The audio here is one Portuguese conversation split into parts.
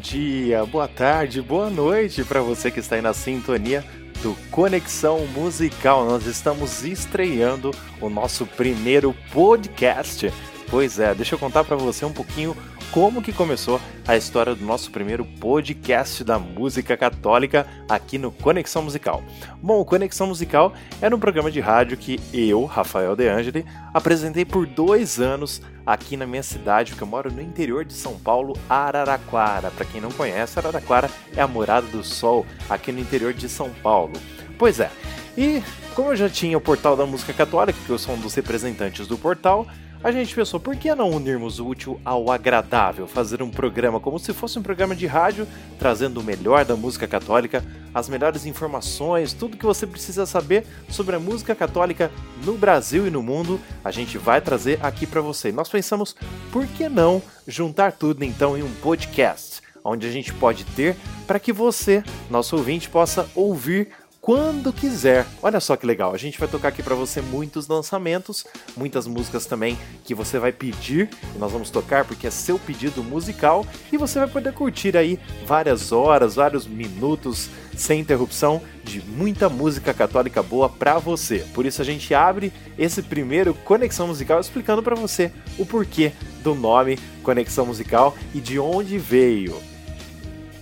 Dia, boa tarde, boa noite para você que está aí na sintonia do Conexão Musical. Nós estamos estreando o nosso primeiro podcast. Pois é, deixa eu contar para você um pouquinho como que começou a história do nosso primeiro podcast da música católica aqui no Conexão Musical. Bom, o Conexão Musical era um programa de rádio que eu, Rafael De Angeli, apresentei por dois anos aqui na minha cidade, porque eu moro no interior de São Paulo, Araraquara. Para quem não conhece, Araraquara é a morada do sol aqui no interior de São Paulo. Pois é, e como eu já tinha o portal da música católica, que eu sou um dos representantes do portal, a gente pensou, por que não unirmos o útil ao agradável? Fazer um programa como se fosse um programa de rádio, trazendo o melhor da música católica, as melhores informações, tudo que você precisa saber sobre a música católica no Brasil e no mundo, a gente vai trazer aqui para você. Nós pensamos, por que não juntar tudo então em um podcast? Onde a gente pode ter para que você, nosso ouvinte, possa ouvir quando quiser. Olha só que legal, a gente vai tocar aqui para você muitos lançamentos, muitas músicas também que você vai pedir nós vamos tocar porque é seu pedido musical e você vai poder curtir aí várias horas, vários minutos sem interrupção de muita música católica boa para você. Por isso a gente abre esse primeiro Conexão Musical explicando para você o porquê do nome Conexão Musical e de onde veio.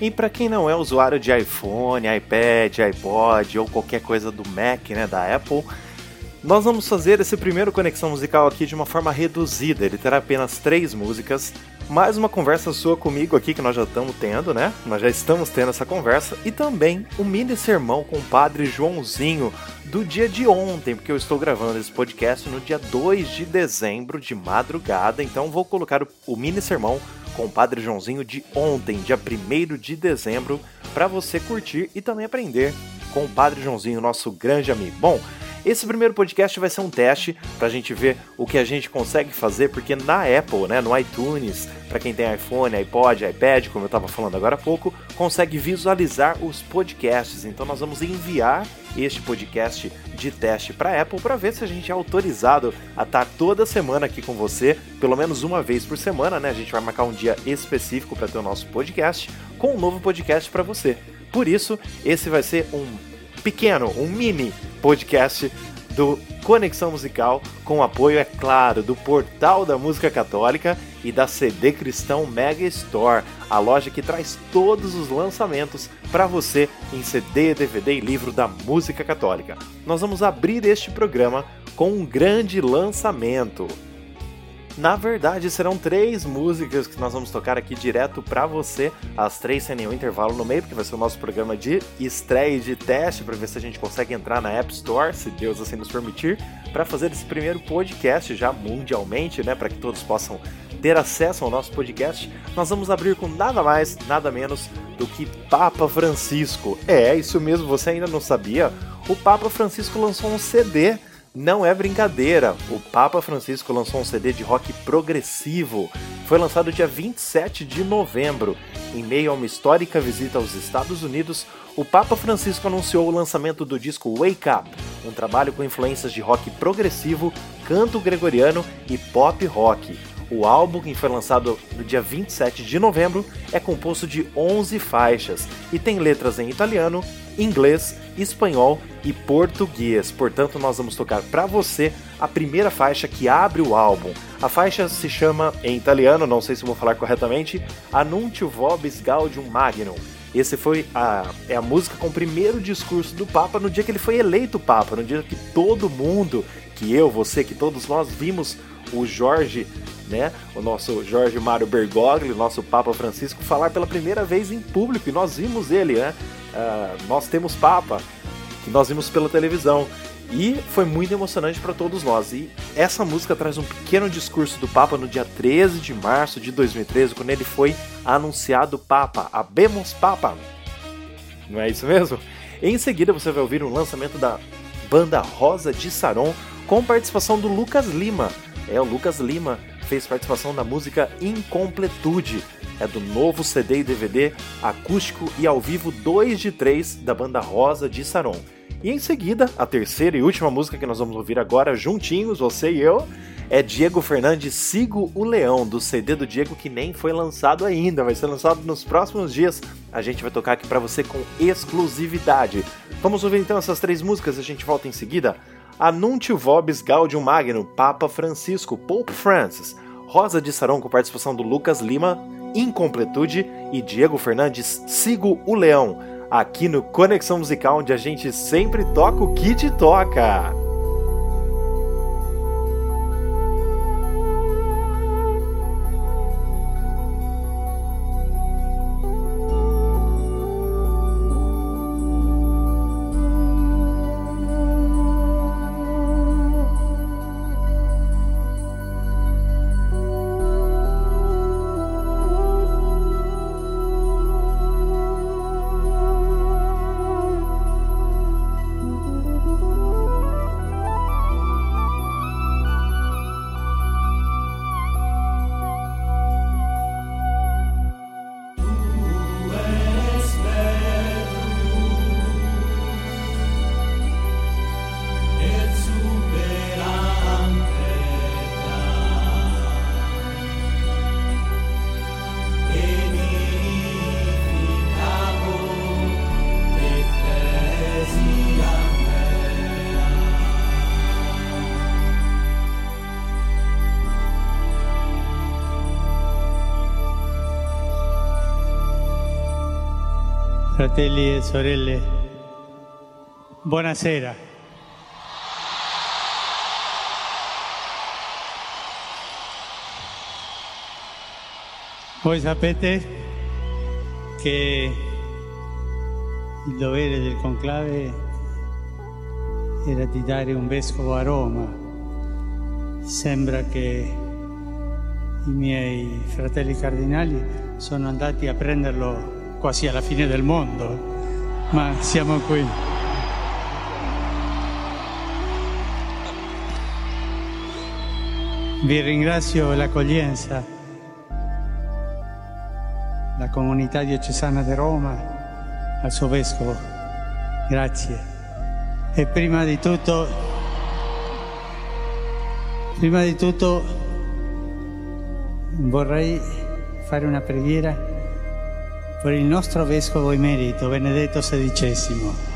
E para quem não é usuário de iPhone, iPad, iPod ou qualquer coisa do Mac, né, da Apple, nós vamos fazer esse primeiro conexão musical aqui de uma forma reduzida. Ele terá apenas três músicas, mais uma conversa sua comigo aqui que nós já estamos tendo, né? Nós já estamos tendo essa conversa e também um mini sermão com o Padre Joãozinho do dia de ontem, porque eu estou gravando esse podcast no dia 2 de dezembro de madrugada, então vou colocar o, mini sermão com o Padre Joãozinho de ontem, dia 1 de dezembro, para você curtir e também aprender com o Padre Joãozinho, nosso grande amigo. Bom, esse primeiro podcast vai ser um teste para a gente ver o que a gente consegue fazer, porque na Apple, né, no iTunes, para quem tem iPhone, iPod, iPad, como eu estava falando agora há pouco, consegue visualizar os podcasts. Então nós vamos enviar este podcast de teste para Apple para ver se a gente é autorizado a estar toda semana aqui com você, pelo menos uma vez por semana, né? A gente vai marcar um dia específico para ter o nosso podcast com um novo podcast para você. Por isso, esse vai ser um pequeno, um mini podcast do Conexão Musical, com apoio, é claro, do Portal da Música Católica e da CD Cristão Mega Store, a loja que traz todos os lançamentos para você em CD, DVD e livro da música católica. Nós vamos abrir este programa com um grande lançamento. Na verdade, serão três músicas que nós vamos tocar aqui direto para você, as três sem nenhum intervalo no meio, porque vai ser o nosso programa de estreia e de teste para ver se a gente consegue entrar na App Store, se Deus assim nos permitir, para fazer esse primeiro podcast já mundialmente, né, para que todos possam ter acesso ao nosso podcast. Nós vamos abrir com nada mais, nada menos do que Papa Francisco. É, isso mesmo, você ainda não sabia? O Papa Francisco lançou um CD não é brincadeira. O Papa Francisco lançou um CD de rock progressivo. Foi lançado dia 27 de novembro. Em meio a uma histórica visita aos Estados Unidos, o Papa Francisco anunciou o lançamento do disco Wake Up, um trabalho com influências de rock progressivo, canto gregoriano e pop rock. O álbum, que foi lançado no dia 27 de novembro, é composto de 11 faixas e tem letras em italiano, inglês, espanhol e português. Portanto, nós vamos tocar para você a primeira faixa que abre o álbum. A faixa se chama, em italiano, não sei se vou falar corretamente, Annuncio Vobis Gaudium Magnum. Esse foi a, é a música com o primeiro discurso do Papa no dia que ele foi eleito Papa, no dia que todo mundo, que eu, você, que todos nós vimos o Jorge, né, o nosso Jorge Mário Bergoglio, nosso Papa Francisco, falar pela primeira vez em público, e nós vimos ele, né? Uh, nós temos Papa, que nós vimos pela televisão. E foi muito emocionante para todos nós. E essa música traz um pequeno discurso do Papa no dia 13 de março de 2013, quando ele foi anunciado Papa. Abemos Papa! Não é isso mesmo? Em seguida você vai ouvir um lançamento da banda Rosa de Saron com participação do Lucas Lima. É, o Lucas Lima fez participação na música Incompletude. É do novo CD e DVD acústico e ao vivo 2 de 3 da banda Rosa de Saron. E em seguida, a terceira e última música que nós vamos ouvir agora, juntinhos, você e eu, é Diego Fernandes Sigo o Leão, do CD do Diego que nem foi lançado ainda, vai ser lançado nos próximos dias. A gente vai tocar aqui para você com exclusividade. Vamos ouvir então essas três músicas, a gente volta em seguida. Anúncio Vobis Gaudium Magnum, Papa Francisco, Pope Francis, Rosa de Saron com participação do Lucas Lima, Incompletude e Diego Fernandes Sigo o Leão aqui no Conexão Musical, onde a gente sempre toca o que te toca. Fratelli e sorelle, buonasera. Voi sapete che il dovere del conclave era di dare un vescovo a Roma. Sembra che i miei fratelli cardinali sono andati a prenderlo quasi alla fine del mondo, ma siamo qui. Vi ringrazio l'accoglienza, la comunità diocesana di Roma, al suo vescovo. Grazie. E prima di tutto, prima di tutto vorrei fare una preghiera per il nostro vescovo emerito Benedetto XVI.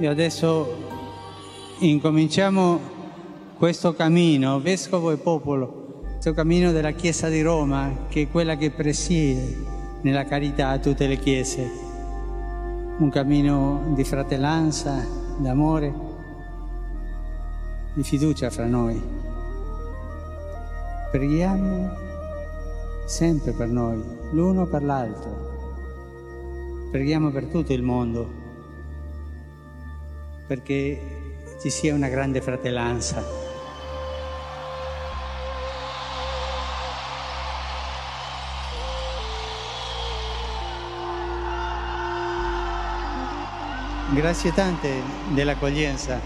E adesso incominciamo questo cammino, vescovo e popolo, questo cammino della Chiesa di Roma, che è quella che presiede nella carità a tutte le chiese. Un cammino di fratellanza, d'amore, di fiducia fra noi. Preghiamo sempre per noi, l'uno per l'altro. Preghiamo per tutto il mondo perché ci sia una grande fratellanza. Grazie tante dell'accoglienza.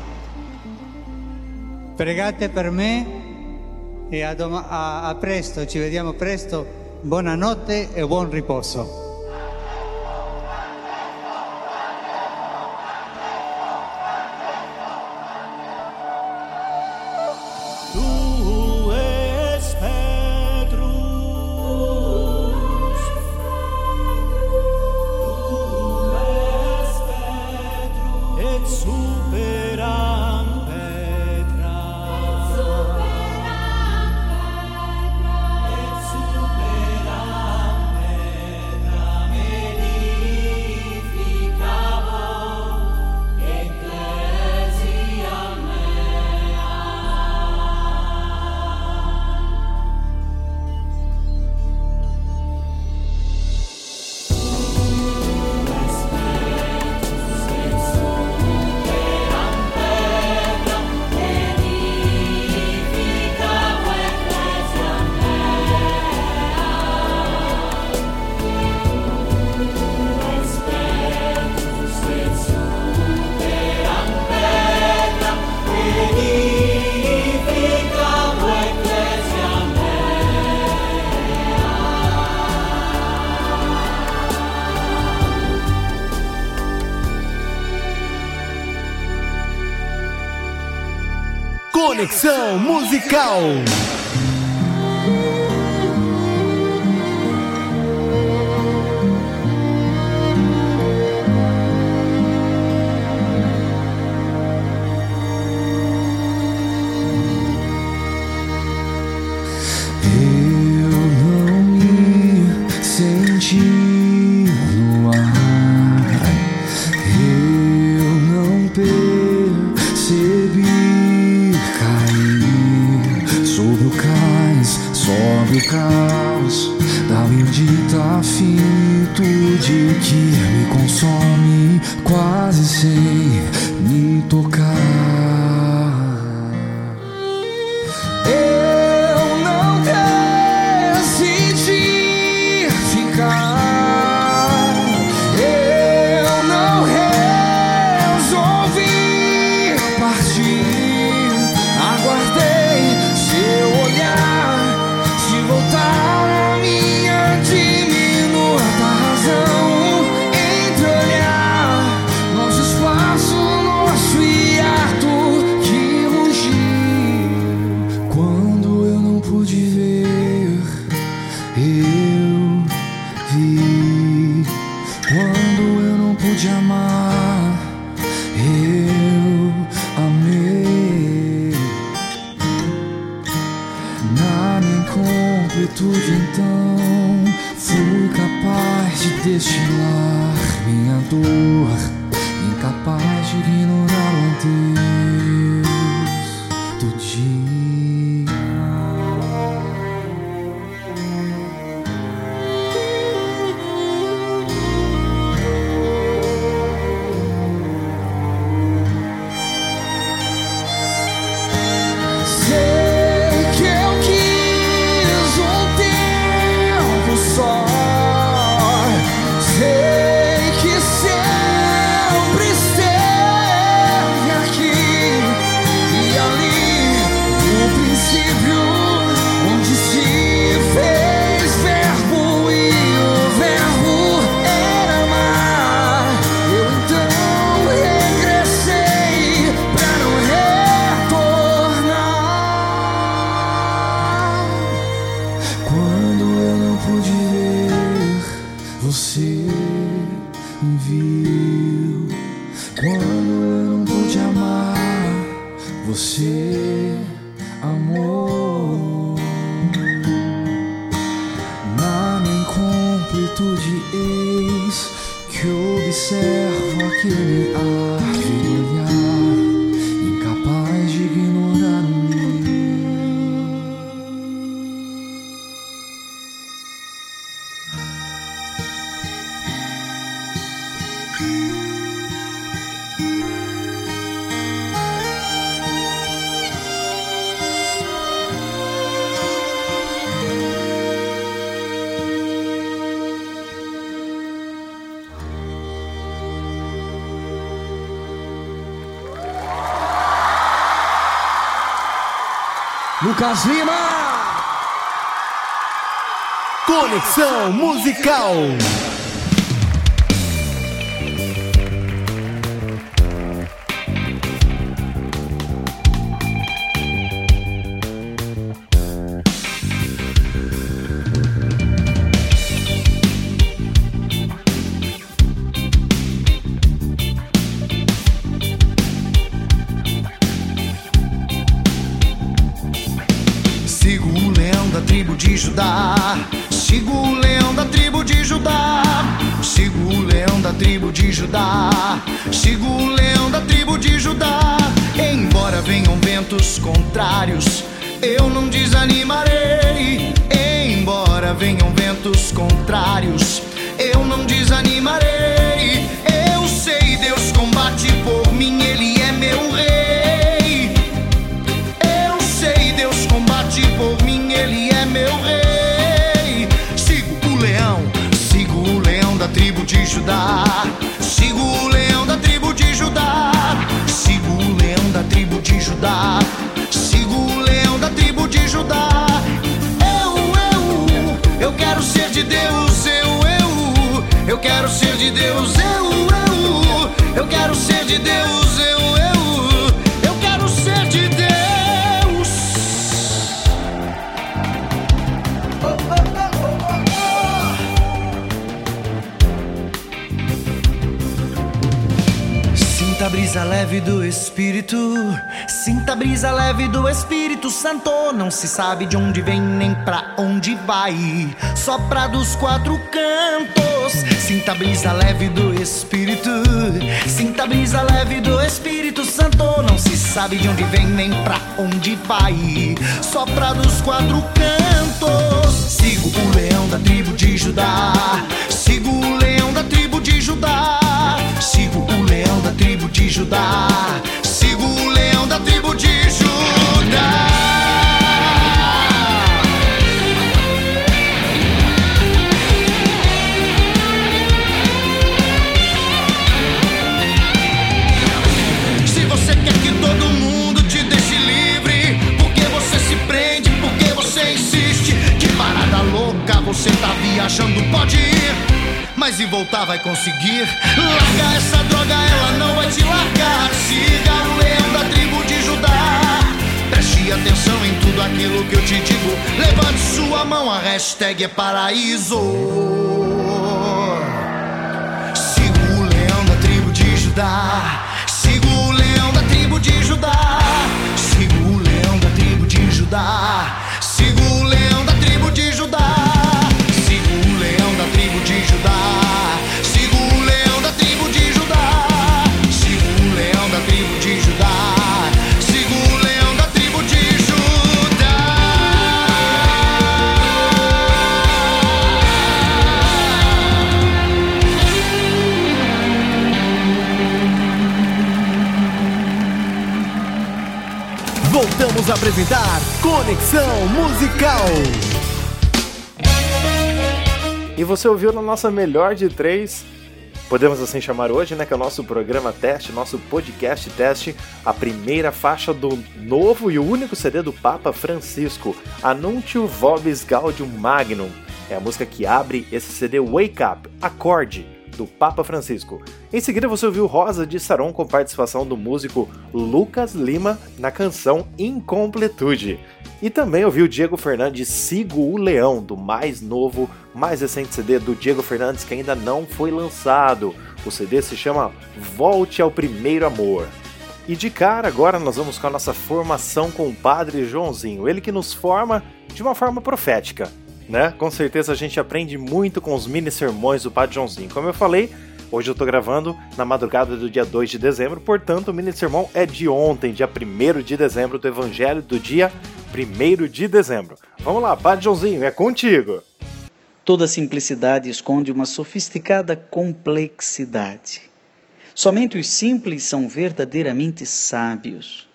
Pregate per me e a, dom- a-, a presto, ci vediamo presto. Buonanotte e buon riposo. Go. verre vent qui a Lucas Lima. Conexão Musical. Contrários, eu não desanimarei. Eu sei, Deus combate por mim, Ele é meu rei. Eu sei, Deus combate por mim, Ele é meu rei. Sigo o leão, sigo o leão da tribo de Judá. Sigo o leão da tribo de Judá. Sigo o leão da tribo de Judá. Sigo o leão da tribo de Judá. Eu, eu, eu quero ser de Deus, eu, eu, eu quero ser de Deus, eu, brisa leve do Espírito, sinta a brisa leve do Espírito Santo. Não se sabe de onde vem nem pra onde vai, sopra dos quatro cantos. Sinta a brisa leve do Espírito, sinta a brisa leve do Espírito Santo. Não se sabe de onde vem nem pra onde vai, sopra dos quatro cantos. Sigo o leão da tribo de Judá, sigo o leão da tribo tribo de Judá, sigo o leão da tribo de Judá. Voltar vai conseguir? Larga essa droga, ela não vai te largar. Siga o leão da tribo de Judá. Preste atenção em tudo aquilo que eu te digo. Levante sua mão, a hashtag é paraíso. Sigo o leão da tribo de Judá. Sigo o leão da tribo de Judá. Sigo o leão da tribo de Judá. Apresentar Conexão Musical. E você ouviu na nossa melhor de três, podemos assim chamar hoje, né? Que é o nosso programa teste, nosso podcast teste, a primeira faixa do novo e único CD do Papa Francisco, Annuntio Vobis Gaudium Magnum. É a música que abre esse CD Wake Up, Acorde, do Papa Francisco. Em seguida você ouviu Rosa de Saron com participação do músico Lucas Lima na canção Incompletude. E também ouviu Diego Fernandes Sigo o Leão, do mais novo, mais recente CD do Diego Fernandes que ainda não foi lançado. O CD se chama Volte ao Primeiro Amor. E de cara, agora nós vamos com a nossa formação com o Padre Joãozinho, ele que nos forma de uma forma profética, né? Com certeza a gente aprende muito com os mini sermões do Padre Joãozinho. Como eu falei, hoje eu tô gravando na madrugada do dia 2 de dezembro, portanto o mini sermão é de ontem, dia 1 de dezembro, do Evangelho do dia 1 de dezembro. Vamos lá, Padre Joãozinho, é contigo! Toda simplicidade esconde uma sofisticada complexidade. Somente os simples são verdadeiramente sábios.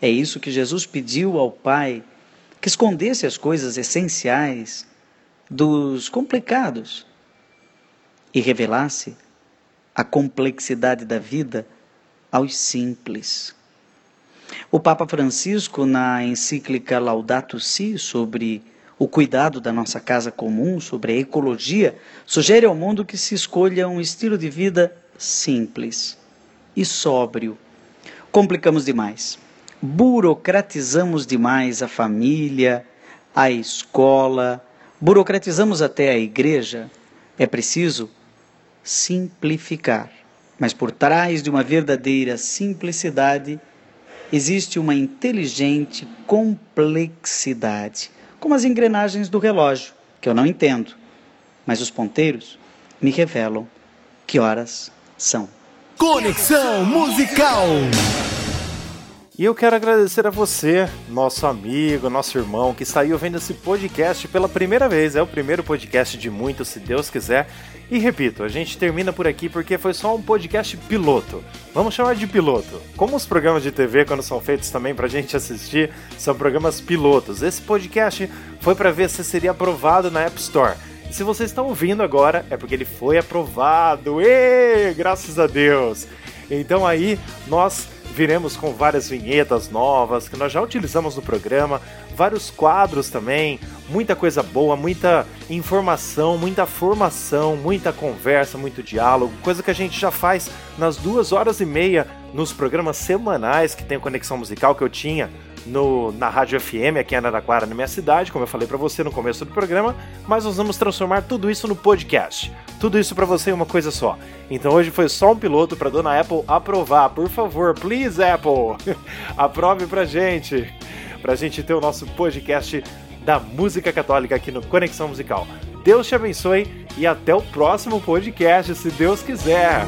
É isso que Jesus pediu ao Pai, que escondesse as coisas essenciais dos complicados e revelasse a complexidade da vida aos simples. O Papa Francisco, na encíclica Laudato Si, sobre o cuidado da nossa casa comum, sobre a ecologia, sugere ao mundo que se escolha um estilo de vida simples e sóbrio. Complicamos demais. Burocratizamos demais a família, a escola, burocratizamos até a igreja. É preciso simplificar. Mas por trás de uma verdadeira simplicidade existe uma inteligente complexidade como as engrenagens do relógio, que eu não entendo, mas os ponteiros me revelam que horas são. Conexão Musical. E eu quero agradecer a você, nosso amigo, nosso irmão, que está aí ouvindo esse podcast pela primeira vez. É o primeiro podcast de muitos, se Deus quiser. E repito, a gente termina por aqui porque foi só um podcast piloto. Vamos chamar de piloto. Como os programas de TV, quando são feitos também pra gente assistir, são programas pilotos. Esse podcast foi para ver se seria aprovado na App Store. E se você está ouvindo agora, é porque ele foi aprovado. E graças a Deus. Então aí nós viremos com várias vinhetas novas que nós já utilizamos no programa, vários quadros também, muita coisa boa, muita informação, muita formação, muita conversa, muito diálogo, coisa que a gente já faz nas duas horas e meia nos programas semanais que tem Conexão Musical que eu tinha no, na Rádio FM aqui em Araraquara, na minha cidade, como eu falei para você no começo do programa, mas nós vamos transformar tudo isso no podcast. Tudo isso para você em uma coisa só. Então hoje foi só um piloto para dona Apple aprovar. Por favor, please Apple, aprove pra gente, pra gente ter o nosso podcast da música católica aqui no Conexão Musical. Deus te abençoe e até o próximo podcast, se Deus quiser.